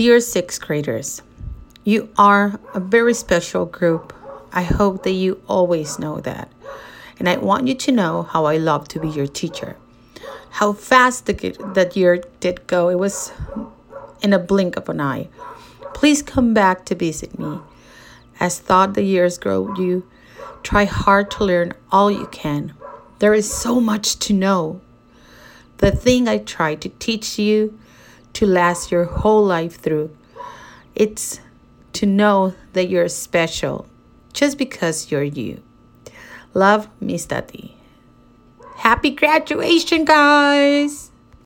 Dear sixth graders, you are a very special group. I hope that you always know that. And I want you to know how I love to be your teacher. How fast the, that year did go. It was in a blink of an eye. Please come back to visit me. As thought the years grow, you try hard to learn all you can. There is so much to know. The thing I try to teach you to last your whole life through. It's to know that you're special just because you're you. Love, Miss Tati. Happy graduation, guys!